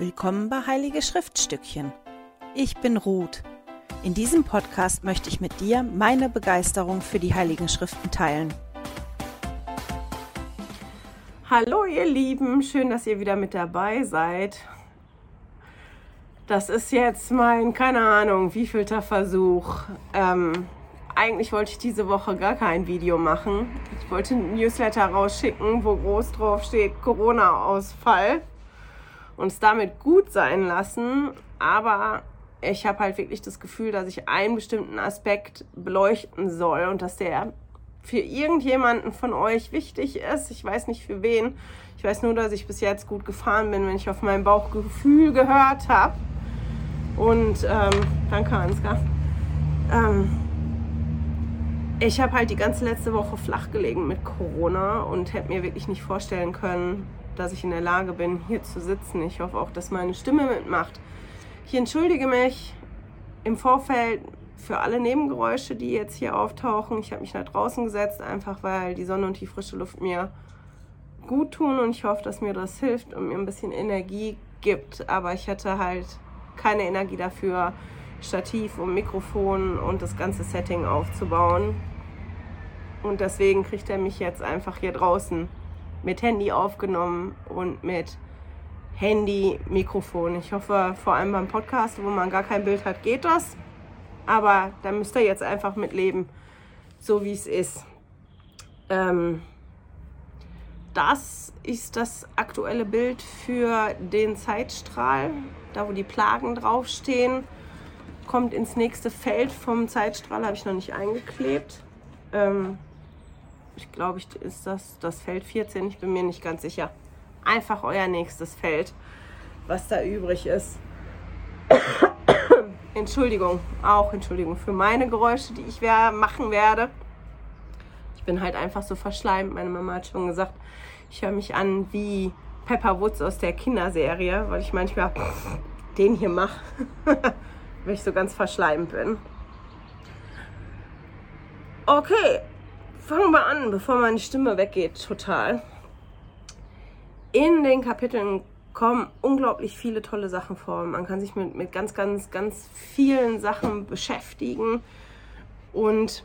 Willkommen bei Heilige Schriftstückchen. Ich bin Ruth. In diesem Podcast möchte ich mit dir meine Begeisterung für die Heiligen Schriften teilen. Hallo ihr Lieben, schön, dass ihr wieder mit dabei seid. Das ist jetzt mein, keine Ahnung, wievielter Versuch. Ähm, eigentlich wollte ich diese Woche gar kein Video machen. Ich wollte ein Newsletter rausschicken, wo groß drauf steht Corona-Ausfall und es damit gut sein lassen. Aber ich habe halt wirklich das Gefühl, dass ich einen bestimmten Aspekt beleuchten soll und dass der für irgendjemanden von euch wichtig ist. Ich weiß nicht für wen. Ich weiß nur, dass ich bis jetzt gut gefahren bin, wenn ich auf mein Bauchgefühl gehört habe. Und ähm, danke, Ansgar. Ähm, ich habe halt die ganze letzte Woche flach gelegen mit Corona und hätte mir wirklich nicht vorstellen können, dass ich in der Lage bin, hier zu sitzen. Ich hoffe auch, dass meine Stimme mitmacht. Ich entschuldige mich im Vorfeld für alle Nebengeräusche, die jetzt hier auftauchen. Ich habe mich nach draußen gesetzt, einfach weil die Sonne und die frische Luft mir gut tun und ich hoffe, dass mir das hilft und mir ein bisschen Energie gibt. Aber ich hatte halt keine Energie dafür, Stativ und Mikrofon und das ganze Setting aufzubauen. Und deswegen kriegt er mich jetzt einfach hier draußen mit Handy aufgenommen und mit Handy, Mikrofon. Ich hoffe, vor allem beim Podcast, wo man gar kein Bild hat, geht das. Aber da müsst ihr jetzt einfach mit leben, so wie es ist. Ähm, das ist das aktuelle Bild für den Zeitstrahl, da wo die Plagen draufstehen. Kommt ins nächste Feld vom Zeitstrahl, habe ich noch nicht eingeklebt. Ähm, ich glaube, ich ist das das Feld 14, ich bin mir nicht ganz sicher. Einfach euer nächstes Feld, was da übrig ist. Entschuldigung, auch Entschuldigung für meine Geräusche, die ich machen werde. Ich bin halt einfach so verschleimt. Meine Mama hat schon gesagt, ich höre mich an wie Pepper Woods aus der Kinderserie, weil ich manchmal den hier mache, wenn ich so ganz verschleimt bin. Okay, fangen wir an, bevor meine Stimme weggeht, total. In den Kapiteln kommen unglaublich viele tolle Sachen vor. Man kann sich mit, mit ganz, ganz, ganz vielen Sachen beschäftigen. Und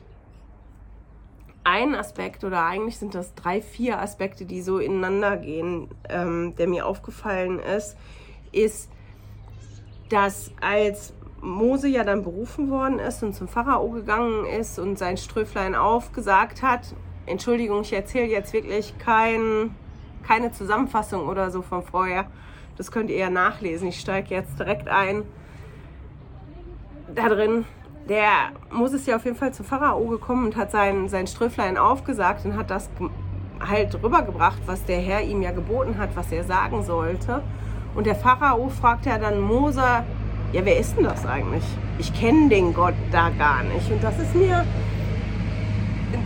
ein Aspekt, oder eigentlich sind das drei, vier Aspekte, die so ineinander gehen, ähm, der mir aufgefallen ist, ist, dass als Mose ja dann berufen worden ist und zum Pharao gegangen ist und sein Ströflein aufgesagt hat, Entschuldigung, ich erzähle jetzt wirklich kein, keine Zusammenfassung oder so von vorher. Das könnt ihr ja nachlesen. Ich steige jetzt direkt ein. Da drin, der Mose ist ja auf jeden Fall zum Pharao gekommen und hat sein, sein Ströflein aufgesagt und hat das halt rübergebracht, was der Herr ihm ja geboten hat, was er sagen sollte. Und der Pharao fragt ja dann Mose, ja, wer ist denn das eigentlich? Ich kenne den Gott da gar nicht. Und das ist mir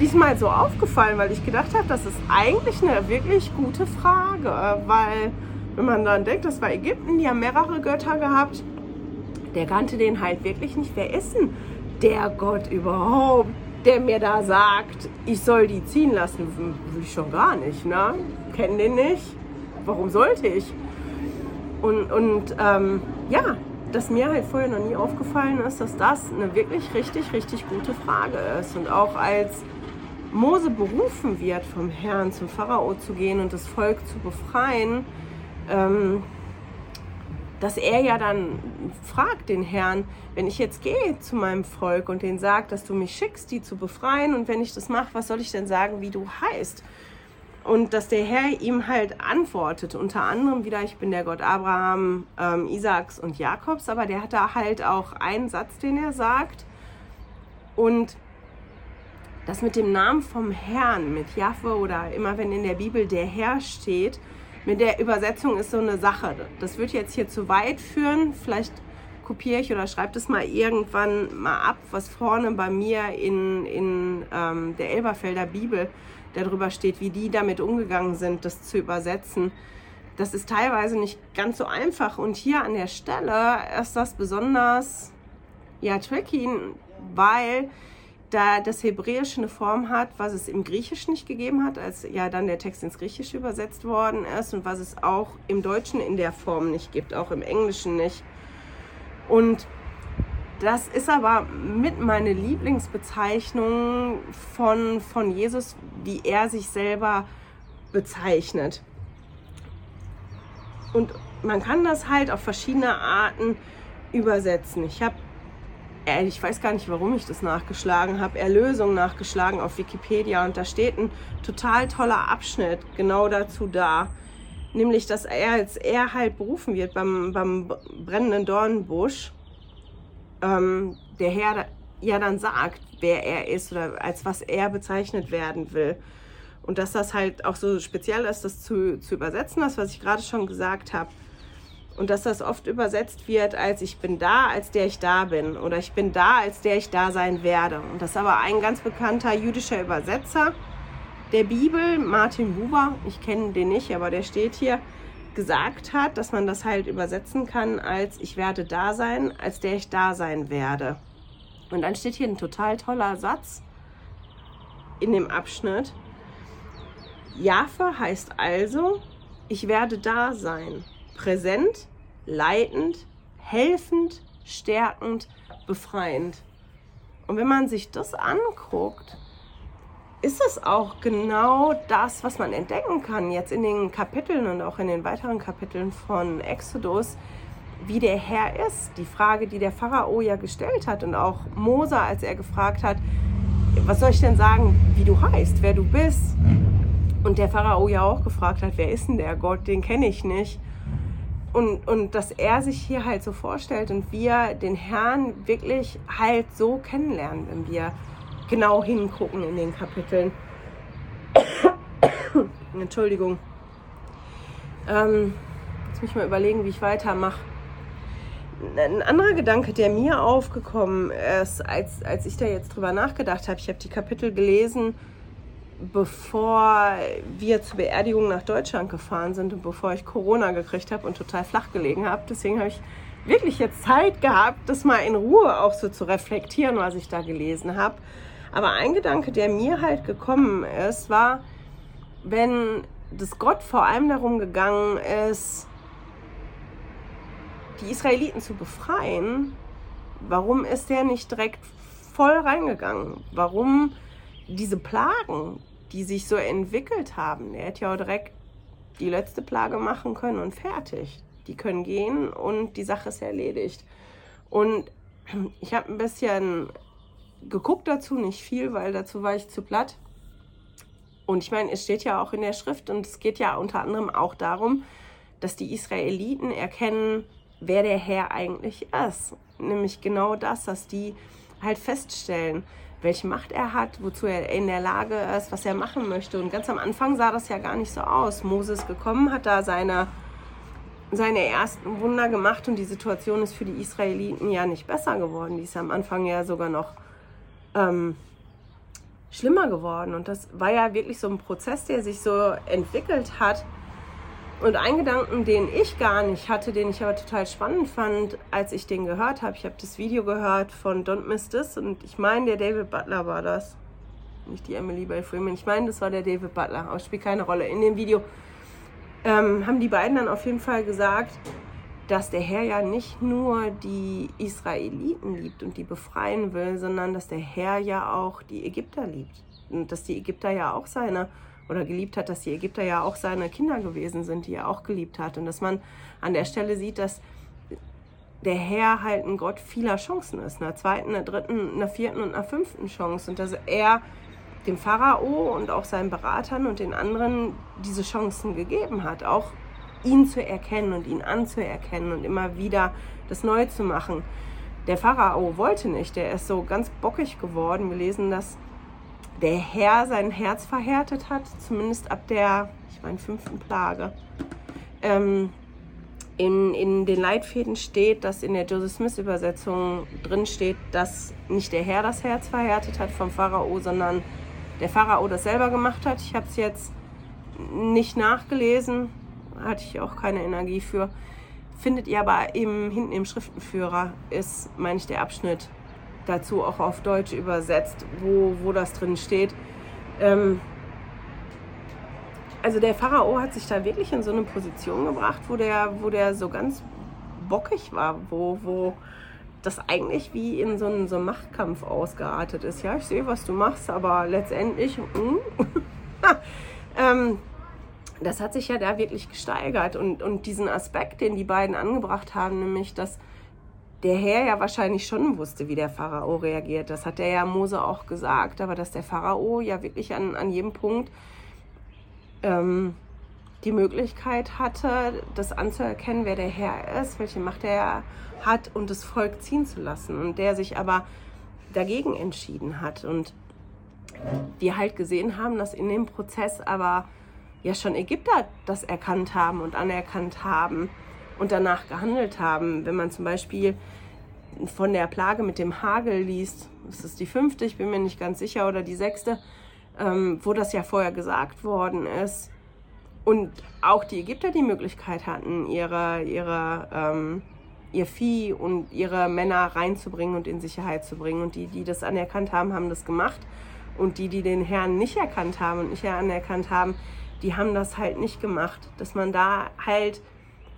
diesmal so aufgefallen, weil ich gedacht habe, das ist eigentlich eine wirklich gute Frage, weil wenn man dann denkt, das war Ägypten, die haben mehrere Götter gehabt, der kannte den halt wirklich nicht. Wer ist denn der Gott überhaupt, der mir da sagt, ich soll die ziehen lassen? Will ich schon gar nicht, ne? Kenne den nicht. Warum sollte ich? Und, und ähm, ja, dass mir halt vorher noch nie aufgefallen ist, dass das eine wirklich richtig, richtig gute Frage ist. Und auch als Mose berufen wird vom Herrn zum Pharao zu gehen und das Volk zu befreien, ähm, dass er ja dann fragt den Herrn, wenn ich jetzt gehe zu meinem Volk und denen sagt, dass du mich schickst, die zu befreien und wenn ich das mache, was soll ich denn sagen, wie du heißt? Und dass der Herr ihm halt antwortet, unter anderem wieder, ich bin der Gott Abraham, ähm, Isaaks und Jakobs, aber der hat da halt auch einen Satz, den er sagt. Und das mit dem Namen vom Herrn, mit Jahwe oder immer wenn in der Bibel der Herr steht, mit der Übersetzung ist so eine Sache. Das wird jetzt hier zu weit führen. Vielleicht kopiere ich oder schreibe das mal irgendwann mal ab, was vorne bei mir in, in ähm, der Elberfelder Bibel darüber steht, wie die damit umgegangen sind, das zu übersetzen. Das ist teilweise nicht ganz so einfach. Und hier an der Stelle ist das besonders ja, tricky, weil da das Hebräische eine Form hat, was es im Griechischen nicht gegeben hat, als ja dann der Text ins Griechische übersetzt worden ist und was es auch im Deutschen in der Form nicht gibt, auch im Englischen nicht. Und das ist aber mit meine Lieblingsbezeichnung von, von Jesus, wie er sich selber bezeichnet. Und man kann das halt auf verschiedene Arten übersetzen. Ich habe ich weiß gar nicht, warum ich das nachgeschlagen habe, Erlösung nachgeschlagen auf Wikipedia und da steht ein total toller Abschnitt genau dazu da. Nämlich, dass er, als er halt berufen wird beim, beim brennenden Dornbusch, ähm, der Herr ja dann sagt, wer er ist oder als was er bezeichnet werden will. Und dass das halt auch so speziell ist, das zu, zu übersetzen, das, was ich gerade schon gesagt habe. Und dass das oft übersetzt wird als ich bin da, als der ich da bin. Oder ich bin da, als der ich da sein werde. Und das ist aber ein ganz bekannter jüdischer Übersetzer der Bibel, Martin Buber, ich kenne den nicht, aber der steht hier, gesagt hat, dass man das halt übersetzen kann als ich werde da sein, als der ich da sein werde. Und dann steht hier ein total toller Satz in dem Abschnitt. Jahwe heißt also, ich werde da sein präsent, leitend, helfend, stärkend, befreiend. Und wenn man sich das anguckt, ist es auch genau das, was man entdecken kann jetzt in den Kapiteln und auch in den weiteren Kapiteln von Exodus, wie der Herr ist. Die Frage, die der Pharao ja gestellt hat und auch Mose, als er gefragt hat, was soll ich denn sagen, wie du heißt, wer du bist? Und der Pharao ja auch gefragt hat, wer ist denn der Gott, den kenne ich nicht. Und, und dass er sich hier halt so vorstellt und wir den Herrn wirklich halt so kennenlernen, wenn wir genau hingucken in den Kapiteln. Entschuldigung. Ähm, jetzt muss ich mal überlegen, wie ich weitermache. Ein anderer Gedanke, der mir aufgekommen ist, als, als ich da jetzt drüber nachgedacht habe, ich habe die Kapitel gelesen, bevor wir zur Beerdigung nach Deutschland gefahren sind und bevor ich Corona gekriegt habe und total flach gelegen habe. Deswegen habe ich wirklich jetzt Zeit gehabt, das mal in Ruhe auch so zu reflektieren, was ich da gelesen habe. Aber ein Gedanke, der mir halt gekommen ist, war, wenn das Gott vor allem darum gegangen ist, die Israeliten zu befreien, warum ist der nicht direkt voll reingegangen? Warum diese Plagen, die sich so entwickelt haben, er hätte ja auch direkt die letzte Plage machen können und fertig. Die können gehen und die Sache ist erledigt. Und ich habe ein bisschen geguckt dazu, nicht viel, weil dazu war ich zu platt. Und ich meine, es steht ja auch in der Schrift und es geht ja unter anderem auch darum, dass die Israeliten erkennen, wer der Herr eigentlich ist. Nämlich genau das, dass die halt feststellen, welche Macht er hat, wozu er in der Lage ist, was er machen möchte. Und ganz am Anfang sah das ja gar nicht so aus. Moses gekommen, hat da seine, seine ersten Wunder gemacht und die Situation ist für die Israeliten ja nicht besser geworden. Die ist am Anfang ja sogar noch ähm, schlimmer geworden. Und das war ja wirklich so ein Prozess, der sich so entwickelt hat und ein Gedanken, den ich gar nicht hatte, den ich aber total spannend fand, als ich den gehört habe. Ich habe das Video gehört von Don't Miss This und ich meine, der David Butler war das. Nicht die Emily Bell Freeman. Ich meine, das war der David Butler. Aber spielt keine Rolle. In dem Video ähm, haben die beiden dann auf jeden Fall gesagt, dass der Herr ja nicht nur die Israeliten liebt und die befreien will, sondern dass der Herr ja auch die Ägypter liebt. Und dass die Ägypter ja auch seine oder geliebt hat, dass die Ägypter ja auch seine Kinder gewesen sind, die er auch geliebt hat. Und dass man an der Stelle sieht, dass der Herr halt ein Gott vieler Chancen ist. Einer zweiten, einer dritten, einer vierten und einer fünften Chance. Und dass er dem Pharao und auch seinen Beratern und den anderen diese Chancen gegeben hat, auch ihn zu erkennen und ihn anzuerkennen und immer wieder das neu zu machen. Der Pharao wollte nicht, der ist so ganz bockig geworden. Wir lesen das der Herr sein Herz verhärtet hat, zumindest ab der, ich meine, fünften Plage. Ähm, in, in den Leitfäden steht, dass in der Joseph Smith Übersetzung drin steht, dass nicht der Herr das Herz verhärtet hat vom Pharao, sondern der Pharao das selber gemacht hat. Ich habe es jetzt nicht nachgelesen, hatte ich auch keine Energie für. Findet ihr aber im, hinten im Schriftenführer ist, meine ich, der Abschnitt dazu auch auf Deutsch übersetzt, wo, wo das drin steht. Ähm, also der Pharao hat sich da wirklich in so eine Position gebracht, wo der, wo der so ganz bockig war, wo, wo das eigentlich wie in so einen, so Machtkampf ausgeartet ist. Ja, ich sehe, was du machst, aber letztendlich, mm, ähm, das hat sich ja da wirklich gesteigert. Und, und diesen Aspekt, den die beiden angebracht haben, nämlich, dass der Herr ja wahrscheinlich schon wusste, wie der Pharao reagiert. Das hat der ja Mose auch gesagt, aber dass der Pharao ja wirklich an, an jedem Punkt ähm, die Möglichkeit hatte, das anzuerkennen, wer der Herr ist, welche Macht er hat und das Volk ziehen zu lassen. Und der sich aber dagegen entschieden hat. Und wir halt gesehen haben, dass in dem Prozess aber ja schon Ägypter das erkannt haben und anerkannt haben und danach gehandelt haben. Wenn man zum Beispiel von der Plage mit dem Hagel liest, das ist die fünfte, ich bin mir nicht ganz sicher, oder die sechste, ähm, wo das ja vorher gesagt worden ist. Und auch die Ägypter die Möglichkeit hatten, ihre, ihre, ähm, ihr Vieh und ihre Männer reinzubringen und in Sicherheit zu bringen. Und die, die das anerkannt haben, haben das gemacht. Und die, die den Herrn nicht erkannt haben und nicht anerkannt haben, die haben das halt nicht gemacht. Dass man da halt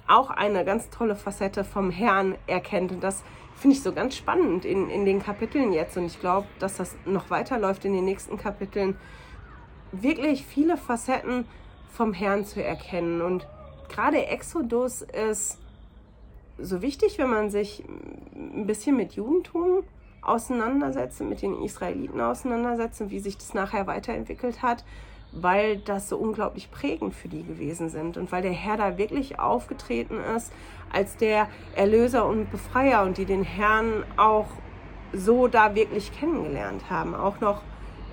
auch eine ganz tolle Facette vom Herrn erkennt. Und das finde ich so ganz spannend in, in den Kapiteln jetzt. Und ich glaube, dass das noch weiterläuft in den nächsten Kapiteln. Wirklich viele Facetten vom Herrn zu erkennen. Und gerade Exodus ist so wichtig, wenn man sich ein bisschen mit Judentum auseinandersetzt, mit den Israeliten auseinandersetzt und wie sich das nachher weiterentwickelt hat, weil das so unglaublich prägend für die gewesen sind und weil der Herr da wirklich aufgetreten ist als der Erlöser und Befreier und die den Herrn auch so da wirklich kennengelernt haben, auch noch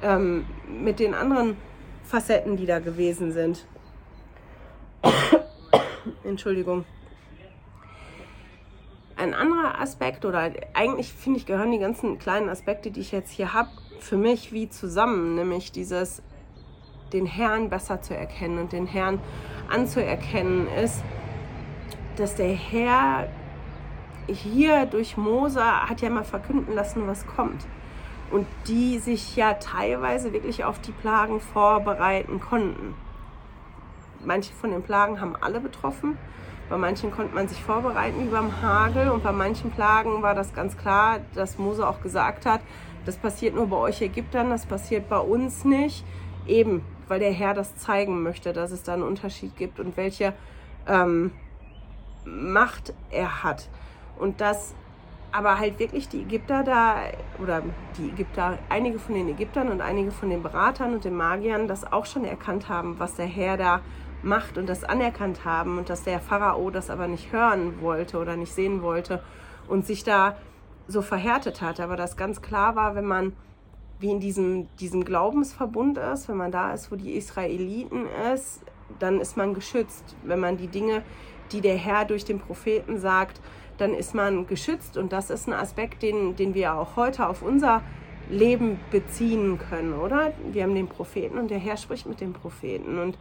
ähm, mit den anderen Facetten, die da gewesen sind. Entschuldigung. Ein anderer Aspekt, oder eigentlich finde ich, gehören die ganzen kleinen Aspekte, die ich jetzt hier habe, für mich wie zusammen, nämlich dieses den Herrn besser zu erkennen und den Herrn anzuerkennen ist, dass der Herr hier durch Mose hat ja mal verkünden lassen, was kommt. Und die sich ja teilweise wirklich auf die Plagen vorbereiten konnten. Manche von den Plagen haben alle betroffen. Bei manchen konnte man sich vorbereiten wie beim Hagel und bei manchen Plagen war das ganz klar, dass Mose auch gesagt hat, das passiert nur bei euch Ägyptern, das passiert bei uns nicht. Eben, weil der Herr das zeigen möchte, dass es da einen Unterschied gibt und welche ähm, Macht er hat. Und dass aber halt wirklich die Ägypter da, oder die Ägypter, einige von den Ägyptern und einige von den Beratern und den Magiern das auch schon erkannt haben, was der Herr da macht und das anerkannt haben und dass der Pharao das aber nicht hören wollte oder nicht sehen wollte und sich da so verhärtet hat. Aber das ganz klar war, wenn man wie in diesem, diesem Glaubensverbund ist, wenn man da ist, wo die Israeliten ist, dann ist man geschützt. Wenn man die Dinge, die der Herr durch den Propheten sagt, dann ist man geschützt. Und das ist ein Aspekt, den, den wir auch heute auf unser Leben beziehen können, oder? Wir haben den Propheten und der Herr spricht mit dem Propheten. Und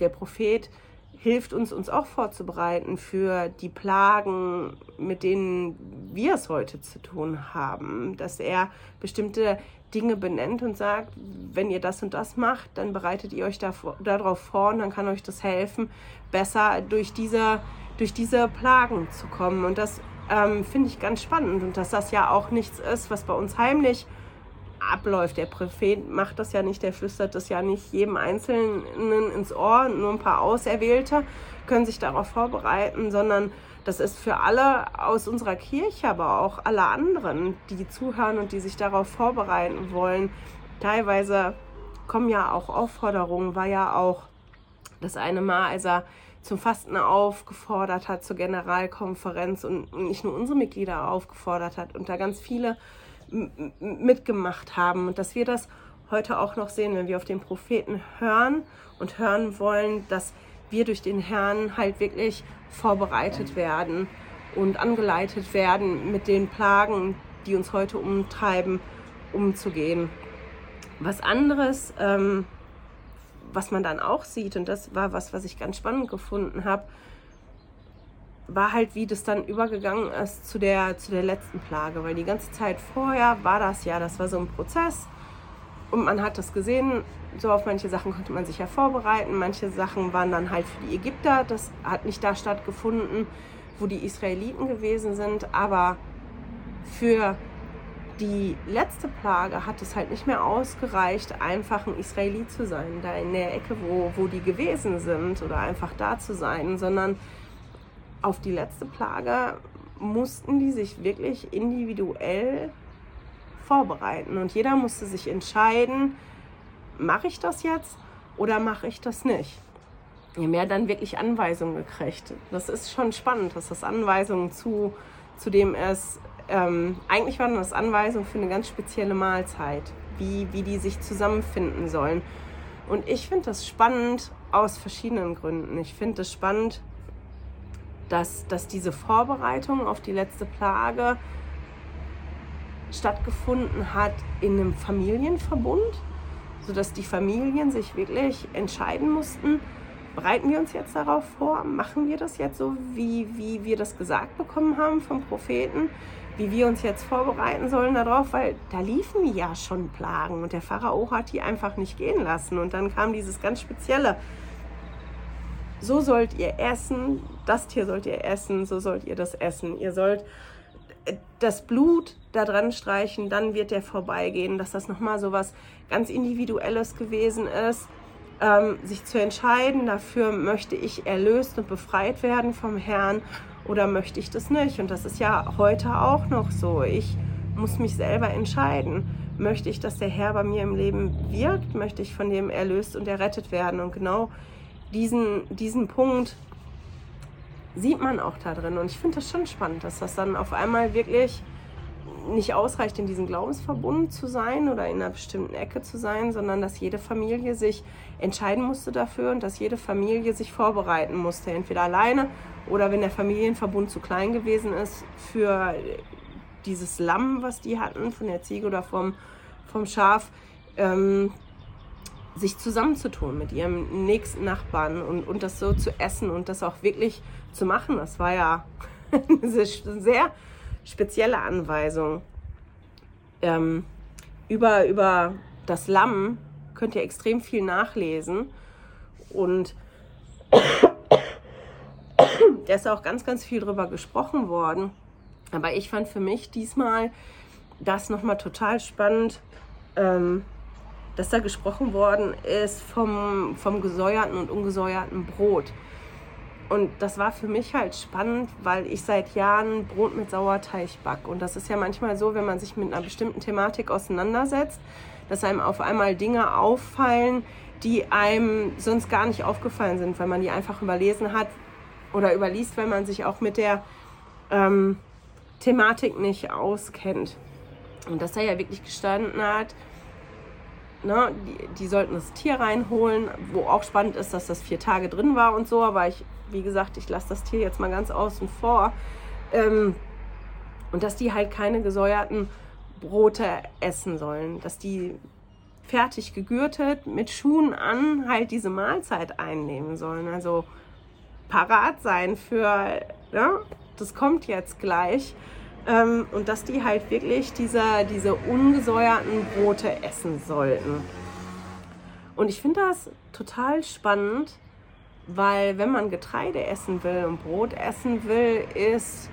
der Prophet hilft uns, uns auch vorzubereiten für die Plagen, mit denen wir es heute zu tun haben. Dass er bestimmte Dinge benennt und sagt, wenn ihr das und das macht, dann bereitet ihr euch darauf vor und dann kann euch das helfen, besser durch diese, durch diese Plagen zu kommen. Und das ähm, finde ich ganz spannend und dass das ja auch nichts ist, was bei uns heimlich abläuft. Der Prophet macht das ja nicht, der flüstert das ja nicht jedem Einzelnen ins Ohr, nur ein paar Auserwählte können sich darauf vorbereiten, sondern das ist für alle aus unserer Kirche, aber auch alle anderen, die zuhören und die sich darauf vorbereiten wollen. Teilweise kommen ja auch Aufforderungen, war ja auch das eine Mal, als er zum Fasten aufgefordert hat zur Generalkonferenz und nicht nur unsere Mitglieder aufgefordert hat und da ganz viele mitgemacht haben und dass wir das heute auch noch sehen, wenn wir auf den Propheten hören und hören wollen, dass wir durch den Herrn halt wirklich vorbereitet werden und angeleitet werden, mit den Plagen, die uns heute umtreiben, umzugehen. Was anderes, ähm, was man dann auch sieht, und das war was, was ich ganz spannend gefunden habe, war halt, wie das dann übergegangen ist zu der, zu der letzten Plage, weil die ganze Zeit vorher war das ja, das war so ein Prozess. Und man hat das gesehen, so auf manche Sachen konnte man sich ja vorbereiten, manche Sachen waren dann halt für die Ägypter, das hat nicht da stattgefunden, wo die Israeliten gewesen sind, aber für die letzte Plage hat es halt nicht mehr ausgereicht, einfach ein Israelit zu sein, da in der Ecke, wo, wo die gewesen sind oder einfach da zu sein, sondern auf die letzte Plage mussten die sich wirklich individuell vorbereiten und jeder musste sich entscheiden, mache ich das jetzt oder mache ich das nicht. Je mehr dann wirklich Anweisungen gekriegt. Das ist schon spannend, dass das Anweisungen zu, zu dem es ähm, eigentlich waren das Anweisungen für eine ganz spezielle Mahlzeit, wie, wie die sich zusammenfinden sollen. Und ich finde das spannend aus verschiedenen Gründen. Ich finde es spannend, dass, dass diese Vorbereitung auf die letzte Plage stattgefunden hat in einem Familienverbund, sodass die Familien sich wirklich entscheiden mussten, bereiten wir uns jetzt darauf vor, machen wir das jetzt so, wie, wie wir das gesagt bekommen haben vom Propheten, wie wir uns jetzt vorbereiten sollen darauf, weil da liefen ja schon Plagen und der Pharao hat die einfach nicht gehen lassen. Und dann kam dieses ganz Spezielle. So sollt ihr essen, das Tier sollt ihr essen, so sollt ihr das essen. Ihr sollt äh, das Blut da dran streichen, dann wird der vorbeigehen, dass das nochmal so was ganz Individuelles gewesen ist. Ähm, sich zu entscheiden, dafür möchte ich erlöst und befreit werden vom Herrn oder möchte ich das nicht? Und das ist ja heute auch noch so. Ich muss mich selber entscheiden. Möchte ich, dass der Herr bei mir im Leben wirkt? Möchte ich von dem erlöst und errettet werden? Und genau diesen, diesen Punkt sieht man auch da drin. Und ich finde das schon spannend, dass das dann auf einmal wirklich nicht ausreicht, in diesem Glaubensverbund zu sein oder in einer bestimmten Ecke zu sein, sondern dass jede Familie sich entscheiden musste dafür und dass jede Familie sich vorbereiten musste, entweder alleine oder wenn der Familienverbund zu klein gewesen ist für dieses Lamm, was die hatten, von der Ziege oder vom, vom Schaf, ähm, sich zusammenzutun mit ihrem nächsten Nachbarn und, und das so zu essen und das auch wirklich zu machen. Das war ja eine sehr spezielle Anweisung. Ähm, über, über das Lamm könnt ihr extrem viel nachlesen und da ist auch ganz, ganz viel drüber gesprochen worden. Aber ich fand für mich diesmal das nochmal total spannend, ähm, dass da gesprochen worden ist vom, vom gesäuerten und ungesäuerten Brot. Und das war für mich halt spannend, weil ich seit Jahren Brot mit Sauerteig backe. Und das ist ja manchmal so, wenn man sich mit einer bestimmten Thematik auseinandersetzt, dass einem auf einmal Dinge auffallen, die einem sonst gar nicht aufgefallen sind, weil man die einfach überlesen hat, oder überliest, wenn man sich auch mit der ähm, Thematik nicht auskennt. Und dass er ja wirklich gestanden hat, ne, die, die, sollten das Tier reinholen, wo auch spannend ist, dass das vier Tage drin war und so, aber ich, wie gesagt, ich lasse das Tier jetzt mal ganz außen vor. Ähm, und dass die halt keine gesäuerten Brote essen sollen, dass die fertig gegürtet mit Schuhen an halt diese Mahlzeit einnehmen sollen. Also parat sein für, ja, das kommt jetzt gleich. Ähm, und dass die halt wirklich diese, diese ungesäuerten Brote essen sollten. Und ich finde das total spannend, weil wenn man Getreide essen will und Brot essen will, ist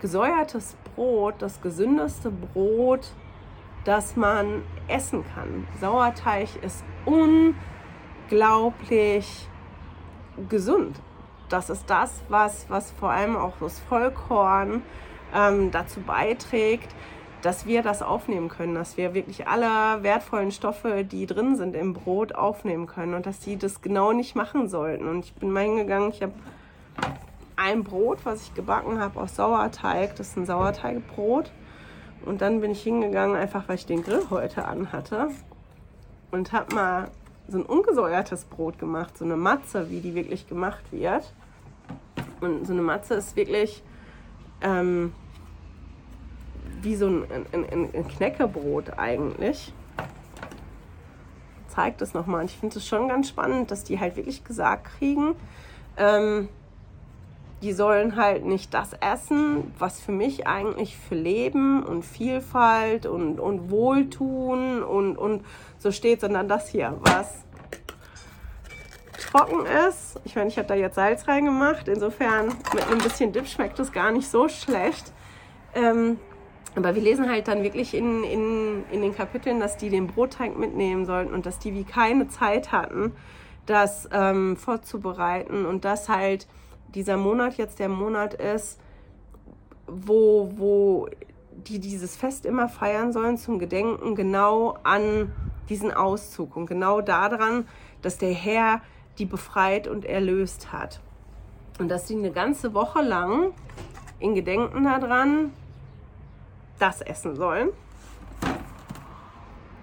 gesäuertes Brot das gesündeste Brot, das man essen kann. Sauerteig ist unglaublich gesund. Das ist das, was, was vor allem auch das Vollkorn ähm, dazu beiträgt, dass wir das aufnehmen können, dass wir wirklich alle wertvollen Stoffe, die drin sind im Brot, aufnehmen können und dass die das genau nicht machen sollten. Und ich bin mal hingegangen, ich habe ein Brot, was ich gebacken habe aus Sauerteig, das ist ein Sauerteigbrot. Und dann bin ich hingegangen, einfach weil ich den Grill heute anhatte und habe mal so ein ungesäuertes Brot gemacht, so eine Matze, wie die wirklich gemacht wird. Und so eine Matze ist wirklich ähm, wie so ein, ein, ein Knäckebrot eigentlich. Zeigt das nochmal. Ich finde es schon ganz spannend, dass die halt wirklich gesagt kriegen, ähm, die sollen halt nicht das essen, was für mich eigentlich für Leben und Vielfalt und, und Wohltun und, und so steht, sondern das hier, was trocken ist. Ich meine, ich habe da jetzt Salz reingemacht. Insofern mit ein bisschen Dip schmeckt es gar nicht so schlecht. Ähm, aber wir lesen halt dann wirklich in, in, in den Kapiteln, dass die den Brotteig mitnehmen sollten und dass die wie keine Zeit hatten, das ähm, vorzubereiten und dass halt dieser Monat jetzt der Monat ist, wo, wo die dieses Fest immer feiern sollen zum Gedenken genau an diesen Auszug und genau daran, dass der Herr die befreit und erlöst hat. Und dass sie eine ganze Woche lang in Gedenken daran das essen sollen.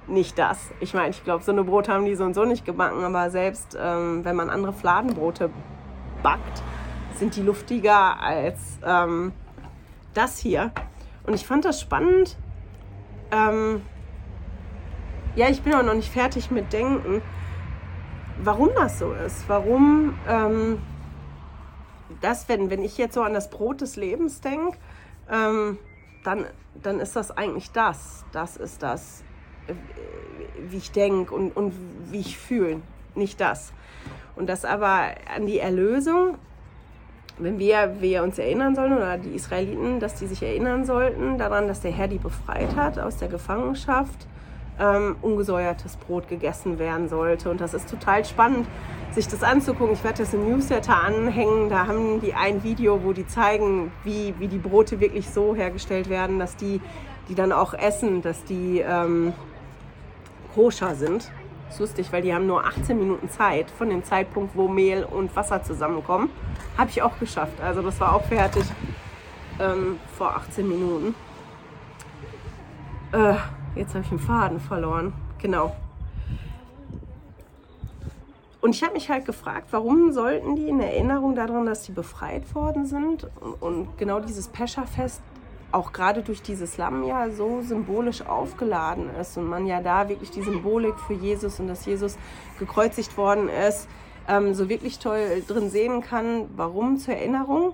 Nicht das. Ich meine, ich glaube, so eine Brot haben die so und so nicht gebacken, aber selbst ähm, wenn man andere Fladenbrote backt, sind die luftiger als ähm, das hier. Und ich fand das spannend. Ähm, ja, ich bin auch noch nicht fertig mit Denken, warum das so ist. Warum ähm, das, wenn, wenn ich jetzt so an das Brot des Lebens denke, ähm, dann, dann ist das eigentlich das. Das ist das, äh, wie ich denke und, und wie ich fühle, nicht das. Und das aber an die Erlösung, wenn wir, wir uns erinnern sollen, oder die Israeliten, dass die sich erinnern sollten daran, dass der Herr die befreit hat aus der Gefangenschaft, ähm, ungesäuertes Brot gegessen werden sollte. Und das ist total spannend, sich das anzugucken. Ich werde das im Newsletter anhängen. Da haben die ein Video, wo die zeigen, wie, wie die Brote wirklich so hergestellt werden, dass die, die dann auch essen, dass die ähm, koscher sind. Das ist lustig, weil die haben nur 18 Minuten Zeit von dem Zeitpunkt, wo Mehl und Wasser zusammenkommen. Habe ich auch geschafft. Also das war auch fertig ähm, vor 18 Minuten. Äh, Jetzt habe ich den Faden verloren. Genau. Und ich habe mich halt gefragt, warum sollten die in Erinnerung daran, dass sie befreit worden sind und, genau dieses Pescherfest auch gerade durch dieses Lamm ja so symbolisch aufgeladen ist und man ja da wirklich die Symbolik für Jesus und dass Jesus gekreuzigt worden ist, ähm, so wirklich toll drin sehen kann, warum zur Erinnerung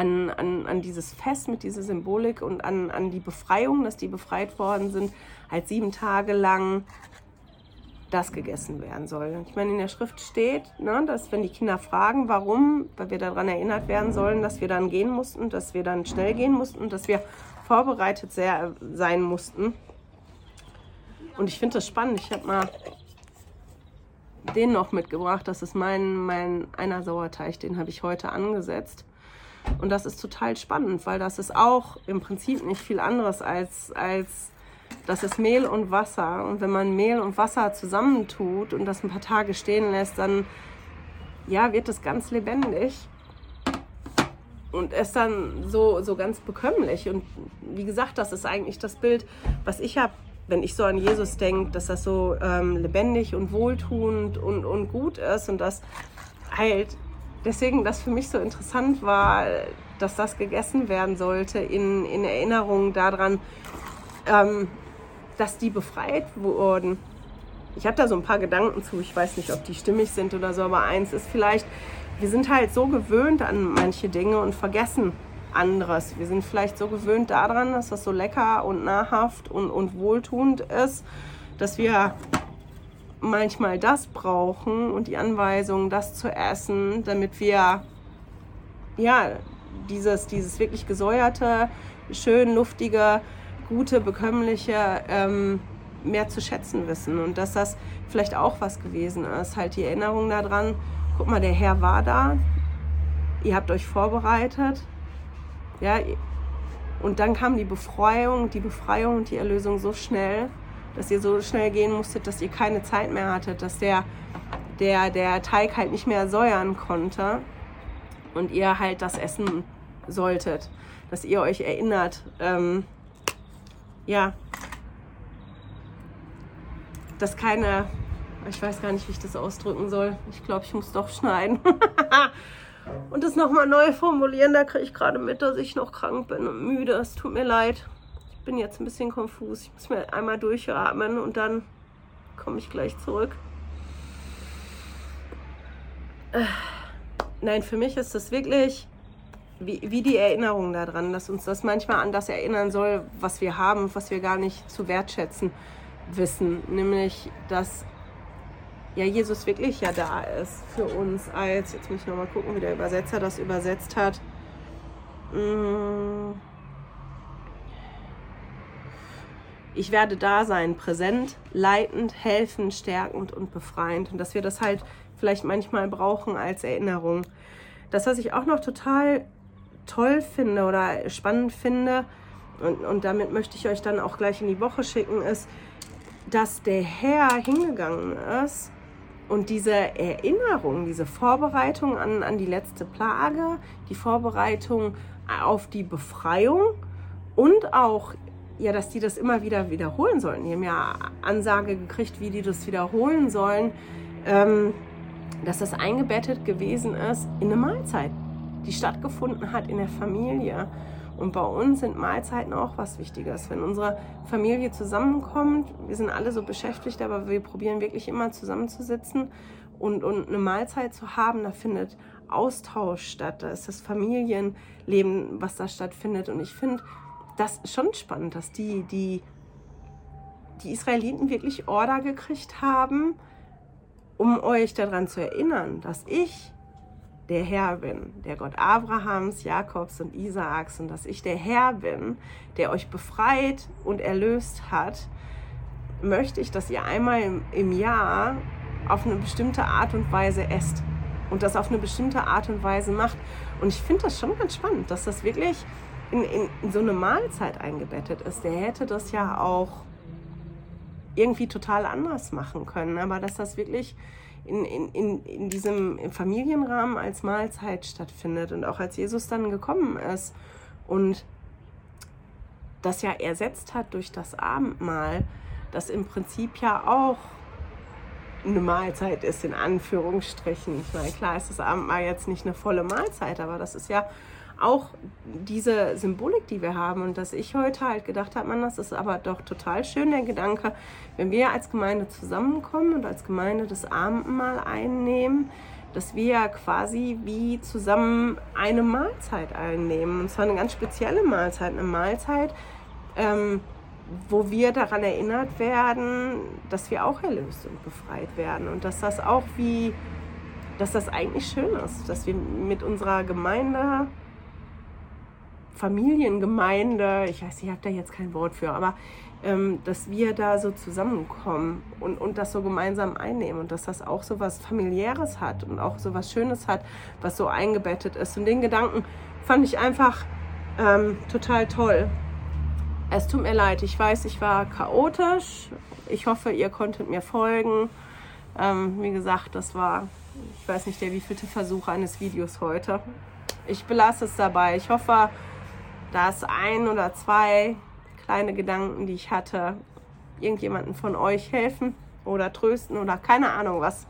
an, an, an dieses Fest mit dieser Symbolik und an, an die Befreiung, dass die befreit worden sind, halt sieben Tage lang das gegessen werden soll. Ich meine, in der Schrift steht, ne, dass wenn die Kinder fragen, warum, weil wir daran erinnert werden sollen, dass wir dann gehen mussten, dass wir dann schnell gehen mussten, dass wir vorbereitet sehr, sein mussten. Und ich finde das spannend. Ich habe mal den noch mitgebracht. Das ist mein, mein einer Sauerteig, den habe ich heute angesetzt. Und das ist total spannend, weil das ist auch im Prinzip nicht viel anderes als, als das ist Mehl und Wasser. Und wenn man Mehl und Wasser zusammentut und das ein paar Tage stehen lässt, dann ja, wird es ganz lebendig und ist dann so, so ganz bekömmlich. Und wie gesagt, das ist eigentlich das Bild, was ich habe, wenn ich so an Jesus denke, dass das so ähm, lebendig und wohltuend und, und gut ist und das halt deswegen das für mich so interessant war, dass das gegessen werden sollte in, in Erinnerung daran, ähm, dass die befreit wurden. Ich habe da so ein paar Gedanken zu, ich weiß nicht, ob die stimmig sind oder so, aber eins ist vielleicht, wir sind halt so gewöhnt an manche Dinge und vergessen anderes. Wir sind vielleicht so gewöhnt daran, dass das so lecker und nahrhaft und, und wohltuend ist, dass wir manchmal das brauchen und die Anweisung, das zu essen, damit wir ja dieses, dieses wirklich gesäuerte, schön luftige, gute, bekömmliche ähm, mehr zu schätzen wissen. Und dass das vielleicht auch was gewesen ist. Halt die Erinnerung daran, guck mal, der Herr war da, ihr habt euch vorbereitet, ja, und dann kam die Befreiung, die Befreiung und die Erlösung so schnell dass ihr so schnell gehen musstet, dass ihr keine Zeit mehr hattet, dass der, der, der Teig halt nicht mehr säuern konnte und ihr halt das essen solltet, dass ihr euch erinnert, ähm, ja, dass keine, ich weiß gar nicht, wie ich das ausdrücken soll. Ich glaube, ich muss doch schneiden. und das nochmal neu formulieren, da kriege ich gerade mit, dass ich noch krank bin und müde. Es tut mir leid bin jetzt ein bisschen konfus. Ich muss mir einmal durchatmen und dann komme ich gleich zurück. nein, für mich ist das wirklich wie, wie die Erinnerung daran, dass uns das manchmal an das erinnern soll, was wir haben, was wir gar nicht zu wertschätzen wissen. Nämlich, dass ja Jesus wirklich ja da ist für uns als, jetzt muss ich nochmal gucken, wie der Übersetzer das übersetzt hat. Mm. Ich werde da sein, präsent, leitend, helfend, stärkend und befreiend. Und dass wir das halt vielleicht manchmal brauchen als Erinnerung. Das, was ich auch noch total toll finde oder spannend finde, und, und damit möchte ich euch dann auch gleich in die Woche schicken, ist, dass der Herr hingegangen ist und diese Erinnerung, diese Vorbereitung an, an die letzte Plage, die Vorbereitung auf die Befreiung und auch, ja, dass die das immer wieder wiederholen sollen. Die haben ja Ansage gekriegt, wie die das wiederholen sollen, ähm, dass das eingebettet gewesen ist in eine Mahlzeit, die stattgefunden hat in der Familie. Und bei uns sind Mahlzeiten auch was Wichtiges. Wenn unsere Familie zusammenkommt, wir sind alle so beschäftigt, aber wir probieren wirklich immer zusammenzusitzen und, und eine Mahlzeit zu haben, da findet Austausch statt, da ist das Familienleben, was da stattfindet. Und ich finde das schon spannend, dass die, die, die Israeliten wirklich Order gekriegt haben, um euch daran zu erinnern, dass ich der Herr bin, der Gott Abrahams, Jakobs und Isaaks und dass ich der Herr bin, der euch befreit und erlöst hat, möchte ich, dass ihr einmal im, im Jahr auf eine bestimmte Art und Weise esst und das auf eine bestimmte Art und Weise macht. Und ich finde das schon ganz spannend, dass das wirklich in, in, in so eine Mahlzeit eingebettet ist. Der hätte das ja auch irgendwie total anders machen können, aber dass das wirklich in, in, in diesem Familienrahmen als Mahlzeit stattfindet und auch als Jesus dann gekommen ist und das ja ersetzt hat durch das Abendmahl, das im Prinzip ja auch eine Mahlzeit ist, in Anführungsstrichen. Ich meine, klar ist das Abendmahl jetzt nicht eine volle Mahlzeit, aber das ist ja auch diese Symbolik, die wir haben und dass ich heute halt gedacht habe, man, das ist aber doch total schön, der Gedanke, wenn wir als Gemeinde zusammenkommen und als Gemeinde das Abendmahl einnehmen, dass wir quasi wie zusammen eine Mahlzeit einnehmen. Und zwar eine ganz spezielle Mahlzeit, eine Mahlzeit, ähm, wo wir daran erinnert werden, dass wir auch erlöst und befreit werden und dass das auch wie, dass das eigentlich schön ist, dass wir mit unserer Gemeinde Familiengemeinde, ich weiß, ich habe da jetzt kein Wort für, aber ähm, dass wir da so zusammenkommen und, und das so gemeinsam einnehmen und dass das auch so was familiäres hat und auch so was Schönes hat, was so eingebettet ist. Und den Gedanken fand ich einfach ähm, total toll. Es tut mir leid, ich weiß, ich war chaotisch. Ich hoffe, ihr konntet mir folgen. Ähm, wie gesagt, das war, ich weiß nicht, der wievielte Versuch eines Videos heute. Ich belasse es dabei. Ich hoffe, dass ein oder zwei kleine Gedanken, die ich hatte, irgendjemanden von euch helfen oder trösten oder keine Ahnung was.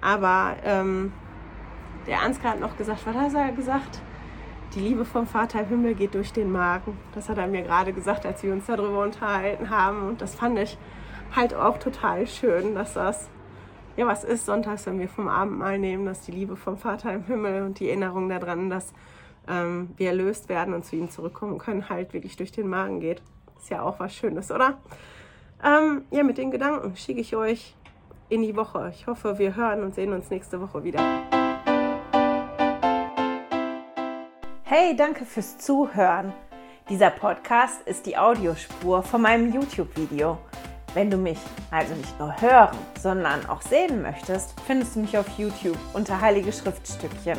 Aber ähm, der Ansgar hat noch gesagt, was hat er gesagt? Die Liebe vom Vater im Himmel geht durch den Magen. Das hat er mir gerade gesagt, als wir uns darüber unterhalten haben. Und das fand ich halt auch total schön, dass das ja was ist sonntags, wenn wir vom Abendmahl nehmen, dass die Liebe vom Vater im Himmel und die Erinnerung daran, dass ähm, wir erlöst werden und zu ihm zurückkommen können, halt wirklich durch den Magen geht. Ist ja auch was Schönes, oder? Ähm, ja, mit den Gedanken schicke ich euch in die Woche. Ich hoffe, wir hören und sehen uns nächste Woche wieder. Hey, danke fürs Zuhören. Dieser Podcast ist die Audiospur von meinem YouTube-Video. Wenn du mich also nicht nur hören, sondern auch sehen möchtest, findest du mich auf YouTube unter Heilige Schriftstückchen.